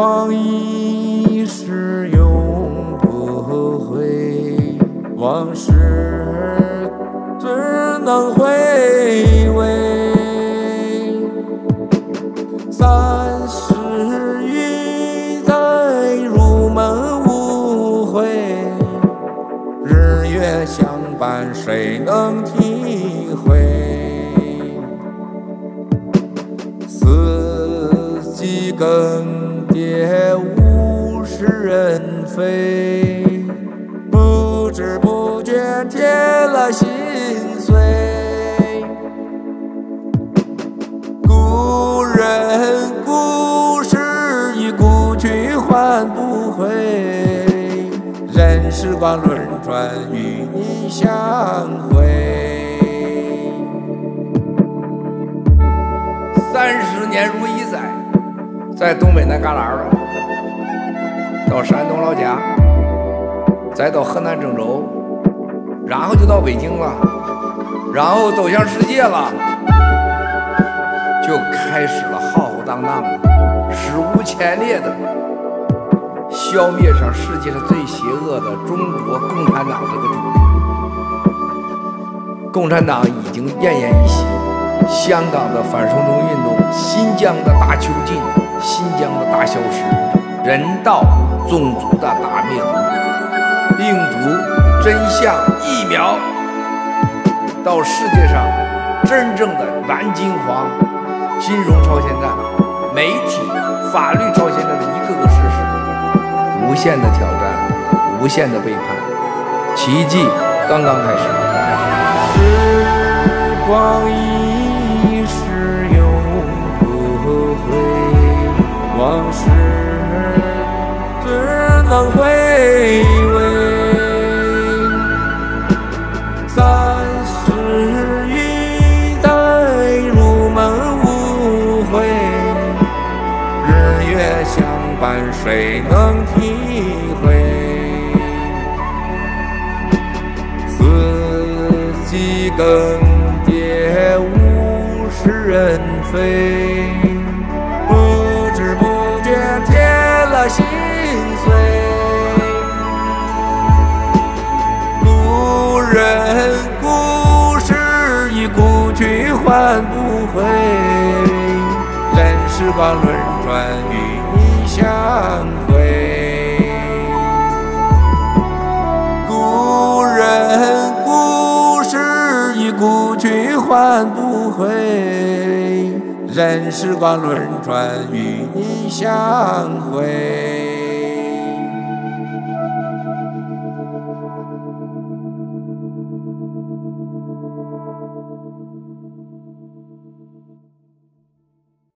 光一逝永不回，往事只能回味。三十余载如梦无悔，日月相伴谁能体会？四季更迭物是人非，不知不觉添了心碎。故人故事已故去换不回，任时光轮转，与你相会。三十年如一载，在东北那旮旯了，到山东老家，再到河南郑州，然后就到北京了，然后走向世界了，就开始了浩浩荡荡的、史无前例的。消灭上世界上最邪恶的中国共产党这个组织，共产党已经奄奄一息。香港的反送中运动，新疆的大囚禁，新疆的大消失，人道种族的大灭族，病毒、真相、疫苗，到世界上真正的蓝金黄，金融超限战，媒体、法律超限战的一个个事实。无限的挑战，无限的背叛，奇迹刚刚开始。时光一能回味。三十余载如梦无悔，日月相伴谁能体会？四季更迭物是人非，换不回，任时光轮转与你。相会，故人故事已故去，换不回。任时光轮转，与你相会。